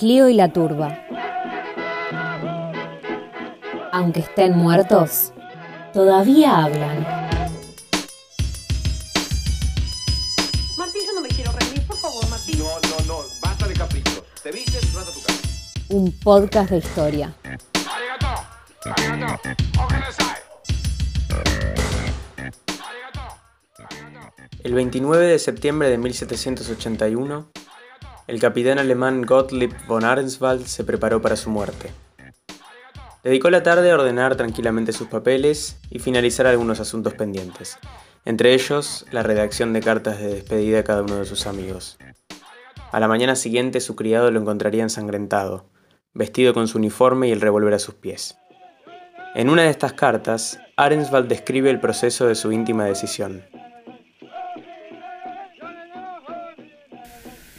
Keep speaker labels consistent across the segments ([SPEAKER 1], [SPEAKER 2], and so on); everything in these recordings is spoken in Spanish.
[SPEAKER 1] Clio y la turba. Aunque estén muertos, todavía hablan.
[SPEAKER 2] Martín, yo no me quiero rendir, por favor, Martín.
[SPEAKER 3] No, no, no, basta de caprichos. Te vistes, vas a tu casa.
[SPEAKER 1] Un podcast de historia.
[SPEAKER 3] Arigato, arigato.
[SPEAKER 4] El 29 de septiembre de 1781, el capitán alemán Gottlieb von Arnswald se preparó para su muerte. Dedicó la tarde a ordenar tranquilamente sus papeles y finalizar algunos asuntos pendientes, entre ellos la redacción de cartas de despedida a cada uno de sus amigos. A la mañana siguiente su criado lo encontraría ensangrentado, vestido con su uniforme y el revólver a sus pies. En una de estas cartas, Arenswald describe el proceso de su íntima decisión.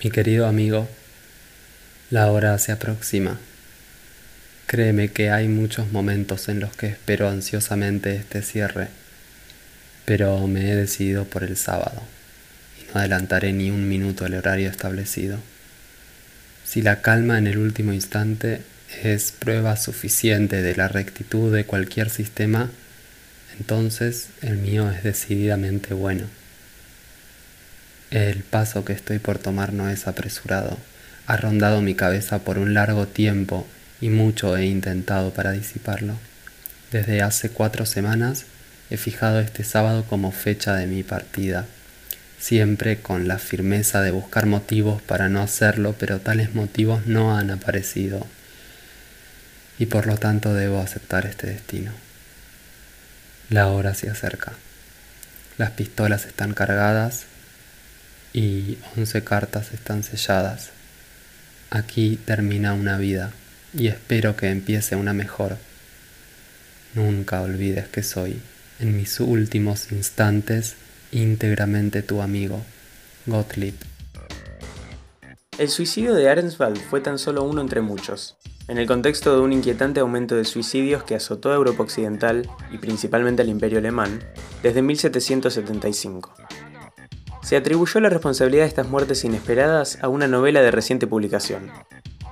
[SPEAKER 5] Mi querido amigo, la hora se aproxima. Créeme que hay muchos momentos en los que espero ansiosamente este cierre, pero me he decidido por el sábado y no adelantaré ni un minuto el horario establecido. Si la calma en el último instante es prueba suficiente de la rectitud de cualquier sistema, entonces el mío es decididamente bueno. El paso que estoy por tomar no es apresurado. Ha rondado mi cabeza por un largo tiempo y mucho he intentado para disiparlo. Desde hace cuatro semanas he fijado este sábado como fecha de mi partida, siempre con la firmeza de buscar motivos para no hacerlo, pero tales motivos no han aparecido y por lo tanto debo aceptar este destino. La hora se acerca. Las pistolas están cargadas y once cartas están selladas. Aquí termina una vida y espero que empiece una mejor. Nunca olvides que soy, en mis últimos instantes, íntegramente tu amigo, Gottlieb.
[SPEAKER 4] El suicidio de Arenswald fue tan solo uno entre muchos, en el contexto de un inquietante aumento de suicidios que azotó a Europa Occidental y principalmente al Imperio Alemán desde 1775. Se atribuyó la responsabilidad de estas muertes inesperadas a una novela de reciente publicación,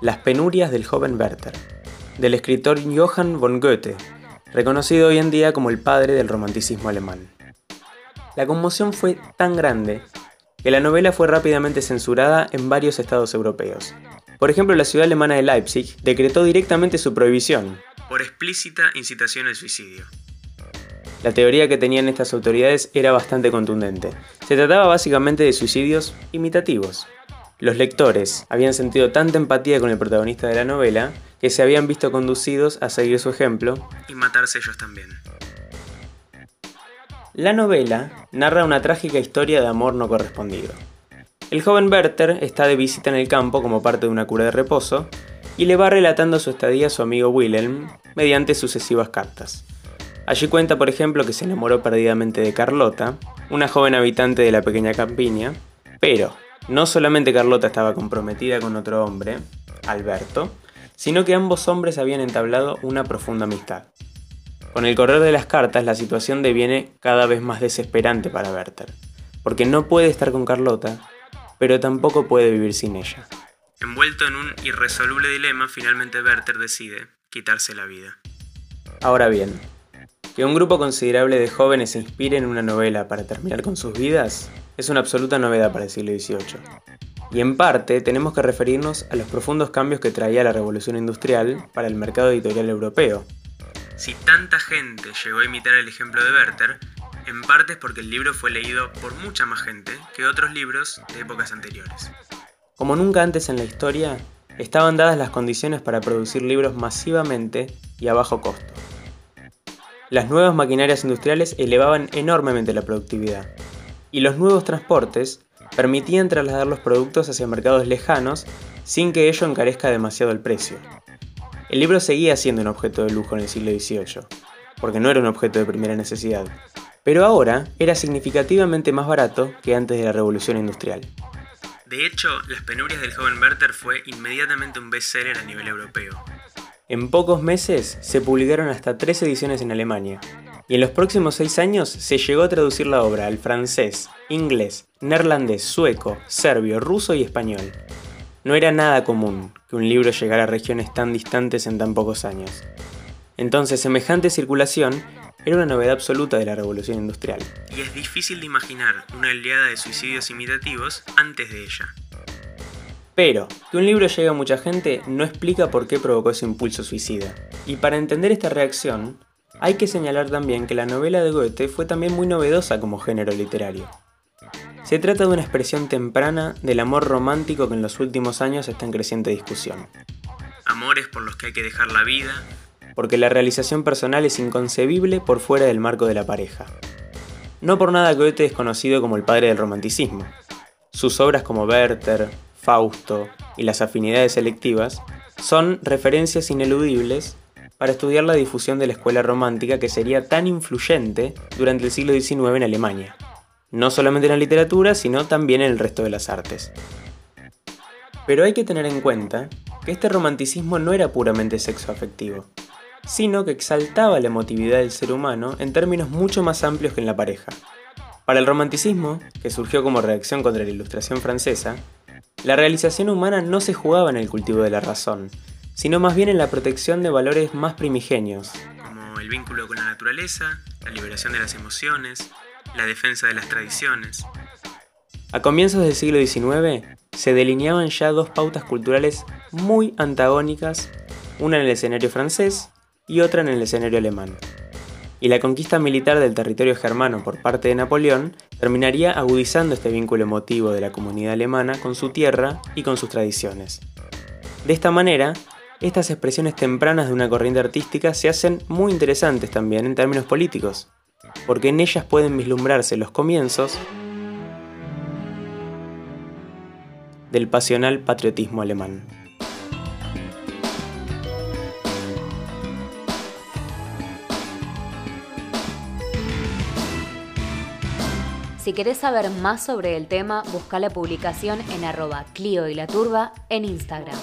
[SPEAKER 4] Las penurias del joven Werther, del escritor Johann von Goethe, reconocido hoy en día como el padre del romanticismo alemán. La conmoción fue tan grande que la novela fue rápidamente censurada en varios estados europeos. Por ejemplo, la ciudad alemana de Leipzig decretó directamente su prohibición, por explícita incitación al suicidio. La teoría que tenían estas autoridades era bastante contundente. Se trataba básicamente de suicidios imitativos. Los lectores habían sentido tanta empatía con el protagonista de la novela que se habían visto conducidos a seguir su ejemplo y matarse ellos también. La novela narra una trágica historia de amor no correspondido. El joven Werther está de visita en el campo como parte de una cura de reposo y le va relatando su estadía a su amigo Wilhelm mediante sucesivas cartas. Allí cuenta, por ejemplo, que se enamoró perdidamente de Carlota, una joven habitante de la pequeña campiña, pero no solamente Carlota estaba comprometida con otro hombre, Alberto, sino que ambos hombres habían entablado una profunda amistad. Con el correr de las cartas, la situación deviene cada vez más desesperante para Werther, porque no puede estar con Carlota, pero tampoco puede vivir sin ella. Envuelto en un irresoluble dilema, finalmente Werther decide quitarse la vida. Ahora bien, que un grupo considerable de jóvenes se inspire en una novela para terminar con sus vidas es una absoluta novedad para el siglo XVIII. Y en parte tenemos que referirnos a los profundos cambios que traía la revolución industrial para el mercado editorial europeo. Si tanta gente llegó a imitar el ejemplo de Werther, en parte es porque el libro fue leído por mucha más gente que otros libros de épocas anteriores. Como nunca antes en la historia, estaban dadas las condiciones para producir libros masivamente y a bajo costo. Las nuevas maquinarias industriales elevaban enormemente la productividad, y los nuevos transportes permitían trasladar los productos hacia mercados lejanos sin que ello encarezca demasiado el precio. El libro seguía siendo un objeto de lujo en el siglo XVIII, porque no era un objeto de primera necesidad, pero ahora era significativamente más barato que antes de la revolución industrial. De hecho, Las penurias del joven Werther fue inmediatamente un bestseller a nivel europeo, en pocos meses se publicaron hasta tres ediciones en Alemania, y en los próximos seis años se llegó a traducir la obra al francés, inglés, neerlandés, sueco, serbio, ruso y español. No era nada común que un libro llegara a regiones tan distantes en tan pocos años. Entonces, semejante circulación era una novedad absoluta de la revolución industrial. Y es difícil de imaginar una oleada de suicidios imitativos antes de ella. Pero, que un libro llegue a mucha gente no explica por qué provocó ese impulso suicida. Y para entender esta reacción, hay que señalar también que la novela de Goethe fue también muy novedosa como género literario. Se trata de una expresión temprana del amor romántico que en los últimos años está en creciente discusión. Amores por los que hay que dejar la vida, porque la realización personal es inconcebible por fuera del marco de la pareja. No por nada Goethe es conocido como el padre del romanticismo. Sus obras como Werther, Fausto y las afinidades selectivas son referencias ineludibles para estudiar la difusión de la escuela romántica que sería tan influyente durante el siglo XIX en Alemania, no solamente en la literatura, sino también en el resto de las artes. Pero hay que tener en cuenta que este romanticismo no era puramente sexo afectivo, sino que exaltaba la emotividad del ser humano en términos mucho más amplios que en la pareja. Para el romanticismo, que surgió como reacción contra la Ilustración francesa, la realización humana no se jugaba en el cultivo de la razón, sino más bien en la protección de valores más primigenios, como el vínculo con la naturaleza, la liberación de las emociones, la defensa de las tradiciones. A comienzos del siglo XIX se delineaban ya dos pautas culturales muy antagónicas, una en el escenario francés y otra en el escenario alemán. Y la conquista militar del territorio germano por parte de Napoleón terminaría agudizando este vínculo emotivo de la comunidad alemana con su tierra y con sus tradiciones. De esta manera, estas expresiones tempranas de una corriente artística se hacen muy interesantes también en términos políticos, porque en ellas pueden vislumbrarse los comienzos del pasional patriotismo alemán.
[SPEAKER 1] Si querés saber más sobre el tema, busca la publicación en arroba Clio y la Turba en Instagram.